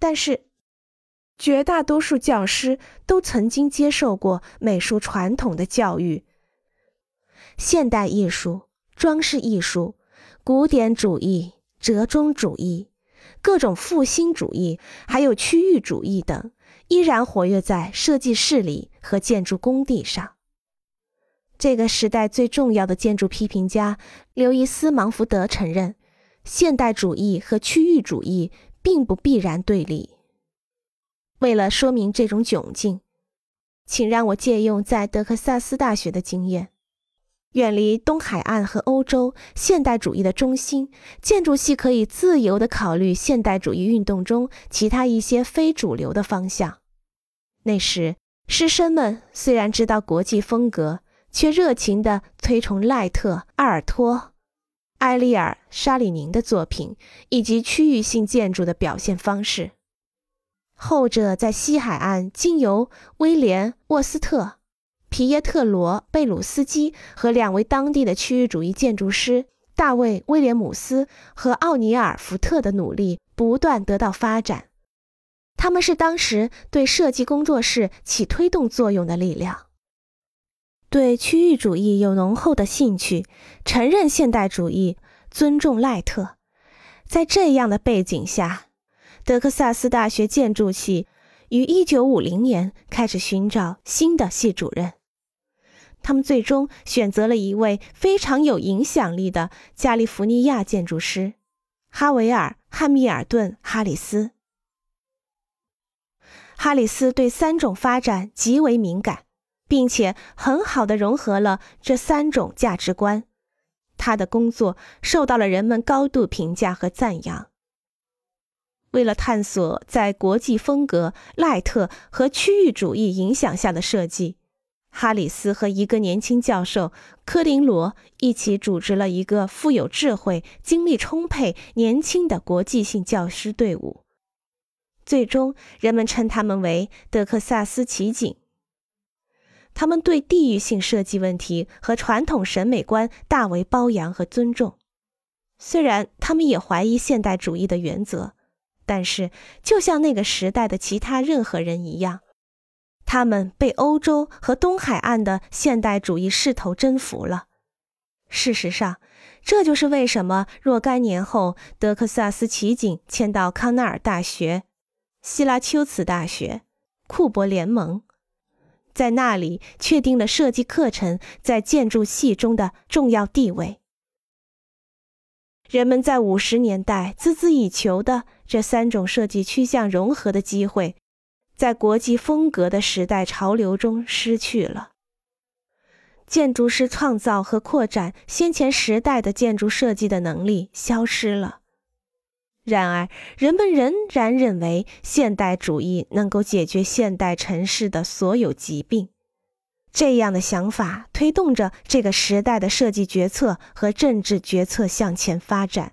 但是，绝大多数教师都曾经接受过美术传统的教育。现代艺术、装饰艺术、古典主义、折中主义、各种复兴主义，还有区域主义等，依然活跃在设计室里和建筑工地上。这个时代最重要的建筑批评家刘易斯·芒福德承认，现代主义和区域主义并不必然对立。为了说明这种窘境，请让我借用在德克萨斯大学的经验。远离东海岸和欧洲现代主义的中心，建筑系可以自由地考虑现代主义运动中其他一些非主流的方向。那时，师生们虽然知道国际风格，却热情地推崇赖特、阿尔托、埃利尔、沙里宁的作品以及区域性建筑的表现方式。后者在西海岸经由威廉·沃斯特。皮耶特罗·贝鲁斯基和两位当地的区域主义建筑师大卫·威廉姆斯和奥尼尔·福特的努力不断得到发展。他们是当时对设计工作室起推动作用的力量。对区域主义有浓厚的兴趣，承认现代主义，尊重赖特。在这样的背景下，德克萨斯大学建筑系于1950年开始寻找新的系主任。他们最终选择了一位非常有影响力的加利福尼亚建筑师哈维尔·汉密尔顿·哈里斯。哈里斯对三种发展极为敏感，并且很好的融合了这三种价值观。他的工作受到了人们高度评价和赞扬。为了探索在国际风格、赖特和区域主义影响下的设计。哈里斯和一个年轻教授科林罗一起组织了一个富有智慧、精力充沛、年轻的国际性教师队伍。最终，人们称他们为德克萨斯奇景。他们对地域性设计问题和传统审美观大为褒扬和尊重。虽然他们也怀疑现代主义的原则，但是就像那个时代的其他任何人一样。他们被欧洲和东海岸的现代主义势头征服了。事实上，这就是为什么若干年后，德克萨斯奇景迁到康奈尔大学、希拉丘茨大学、库珀联盟，在那里确定了设计课程在建筑系中的重要地位。人们在五十年代孜孜以求的这三种设计趋向融合的机会。在国际风格的时代潮流中失去了。建筑师创造和扩展先前时代的建筑设计的能力消失了。然而，人们仍然认为现代主义能够解决现代城市的所有疾病。这样的想法推动着这个时代的设计决策和政治决策向前发展。